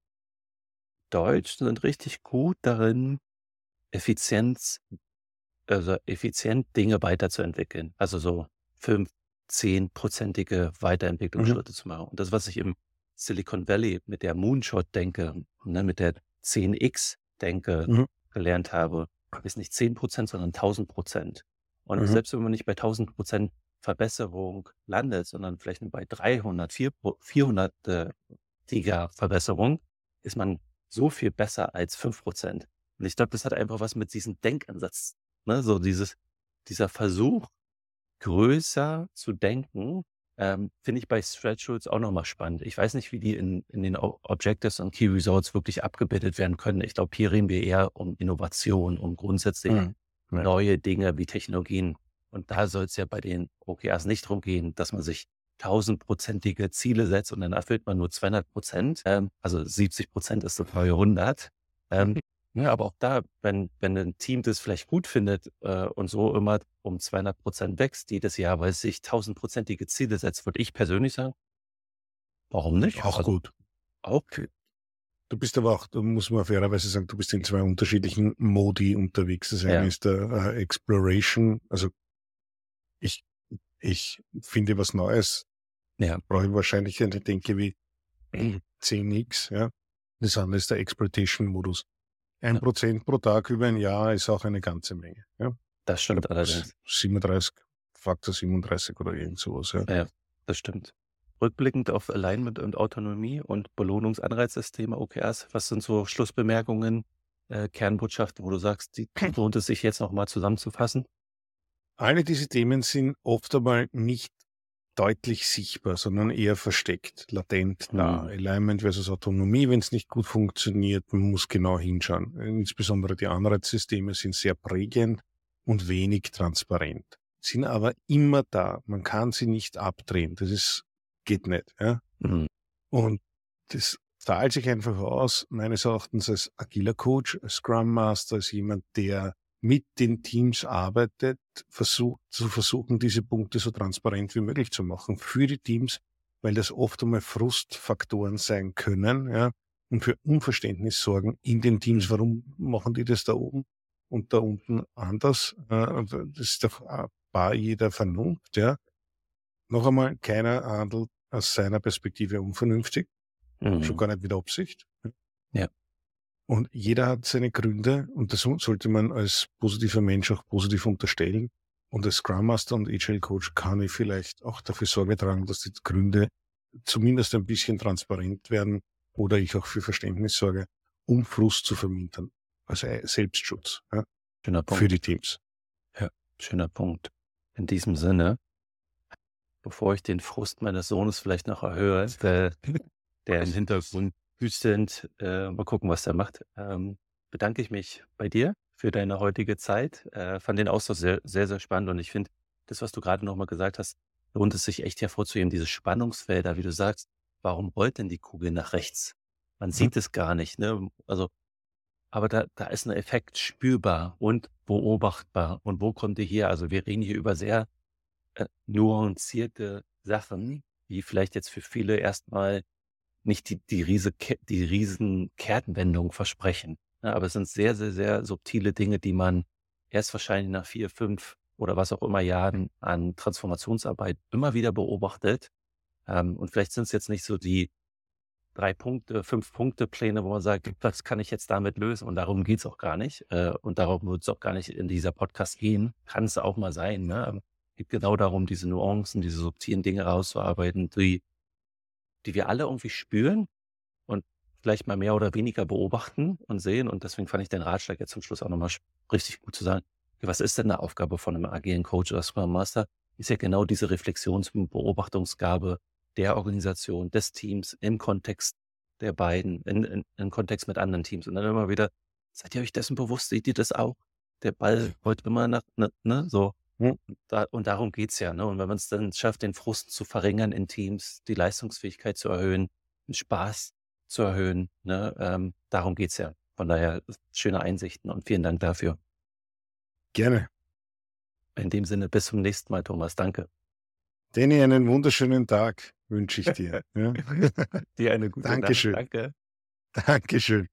Deutschen sind richtig gut darin, Effizienz, also effizient Dinge weiterzuentwickeln. Also so fünf, zehnprozentige Mhm. Weiterentwicklungsschritte zu machen. Und das, was ich im Silicon Valley mit der Moonshot denke, ne, mit der 10x denke, Mhm. gelernt habe, ist nicht 10 Prozent, sondern 1000 Prozent. Und Mhm. selbst wenn man nicht bei 1000 Prozent Verbesserung landet, sondern vielleicht nur bei 300, 400-iger Verbesserung, ist man so viel besser als fünf Prozent. Und ich glaube, das hat einfach was mit diesem Denkansatz, ne? so dieses, dieser Versuch, größer zu denken, ähm, finde ich bei Stretch Rules auch nochmal spannend. Ich weiß nicht, wie die in, in den Objectives und Key Results wirklich abgebildet werden können. Ich glaube, hier reden wir eher um Innovation, um grundsätzlich mhm. neue Dinge wie Technologien. Und da soll es ja bei den OKRs nicht darum gehen, dass man sich tausendprozentige Ziele setzt und dann erfüllt man nur 200 Prozent, ähm, also 70 Prozent ist so neue 100. Ähm, ja, aber auch da, wenn, wenn ein Team das vielleicht gut findet äh, und so immer um 200 Prozent wächst jedes Jahr, weil es sich tausendprozentige Ziele setzt, würde ich persönlich sagen, warum nicht? Auch also, gut. Auch Du bist aber auch, da muss man fairerweise sagen, du bist in zwei unterschiedlichen Modi unterwegs. Das eine ja. ist der äh, Exploration. Also ich, ich finde was Neues ja. brauche ich wahrscheinlich eine Denke wie (clears throat) 10x, ja. Das andere ist der Exploitation-Modus. Ein. Prozent pro Tag über ein Jahr ist auch eine ganze Menge. Ja. Das stimmt allerdings. 37, Faktor 37 oder irgend sowas. Ja. ja, das stimmt. Rückblickend auf Alignment und Autonomie und Belohnungsanreizsysteme OKRs, was sind so Schlussbemerkungen, äh, Kernbotschaften, wo du sagst, die (clears throat) lohnt es sich jetzt nochmal zusammenzufassen? Alle diese Themen sind oft einmal nicht deutlich sichtbar, sondern eher versteckt, latent da. Mhm. Alignment versus Autonomie, wenn es nicht gut funktioniert, man muss genau hinschauen. Insbesondere die Anreizsysteme sind sehr prägend und wenig transparent, sind aber immer da. Man kann sie nicht abdrehen. Das ist, geht nicht. Ja? Mhm. Und das zahlt sich einfach aus, meines Erachtens als agiler Coach, als Scrum Master, als jemand, der mit den Teams arbeitet, versucht, zu versuchen, diese Punkte so transparent wie möglich zu machen für die Teams, weil das oft einmal Frustfaktoren sein können, ja, und für Unverständnis sorgen in den Teams. Warum machen die das da oben und da unten anders? Äh, das ist doch bei jeder Vernunft, ja. Noch einmal, keiner handelt aus seiner Perspektive unvernünftig, Mhm. schon gar nicht mit Absicht. Ja. Und jeder hat seine Gründe und das sollte man als positiver Mensch auch positiv unterstellen. Und als Scrum Master und Agile Coach kann ich vielleicht auch dafür Sorge tragen, dass die Gründe zumindest ein bisschen transparent werden oder ich auch für Verständnis sorge, um Frust zu vermindern. Also Selbstschutz ja, Schöner Punkt. für die Teams. Schöner Punkt. In diesem Sinne, bevor ich den Frust meines Sohnes vielleicht noch erhöhe, (laughs) der, der im Hintergrund wüstend, äh, mal gucken, was der macht, ähm, bedanke ich mich bei dir für deine heutige Zeit. Äh, fand den Austausch sehr, sehr, sehr spannend und ich finde, das, was du gerade nochmal gesagt hast, lohnt es sich echt hervorzuheben, diese Spannungsfelder, wie du sagst, warum rollt denn die Kugel nach rechts? Man sieht es gar nicht, ne? Also, aber da, da ist ein Effekt spürbar und beobachtbar. Und wo kommt die her? Also wir reden hier über sehr äh, nuancierte Sachen, die vielleicht jetzt für viele erstmal nicht die, die, Riese, die riesen Kehrtwendung versprechen. Ja, aber es sind sehr, sehr, sehr subtile Dinge, die man erst wahrscheinlich nach vier, fünf oder was auch immer Jahren an Transformationsarbeit immer wieder beobachtet. Ähm, und vielleicht sind es jetzt nicht so die drei Punkte, fünf Punkte Pläne, wo man sagt, (laughs) was kann ich jetzt damit lösen? Und darum geht's auch gar nicht. Äh, und darum wird es auch gar nicht in dieser Podcast gehen. Kann es auch mal sein. Ne? Es geht genau darum, diese Nuancen, diese subtilen Dinge rauszuarbeiten, die, die wir alle irgendwie spüren und vielleicht mal mehr oder weniger beobachten und sehen. Und deswegen fand ich den Ratschlag jetzt zum Schluss auch nochmal richtig gut zu sagen, was ist denn eine Aufgabe von einem agilen Coach oder Scrum Master? Ist ja genau diese Reflexions- und Beobachtungsgabe der Organisation, des Teams im Kontext der beiden, in, in, in Kontext mit anderen Teams. Und dann immer wieder, seid ihr euch dessen bewusst, seht ihr das auch? Der Ball rollt immer nach, ne, ne so. Hm. Da, und darum geht's ja. Ne? Und wenn man es dann schafft, den Frust zu verringern in Teams, die Leistungsfähigkeit zu erhöhen, den Spaß zu erhöhen, ne? ähm, darum geht's ja. Von daher schöne Einsichten und vielen Dank dafür. Gerne. In dem Sinne, bis zum nächsten Mal, Thomas. Danke. Danny, einen wunderschönen Tag wünsche ich dir. (laughs) Ja? Dir eine gute Dankeschön. Nacht. Danke. Dankeschön.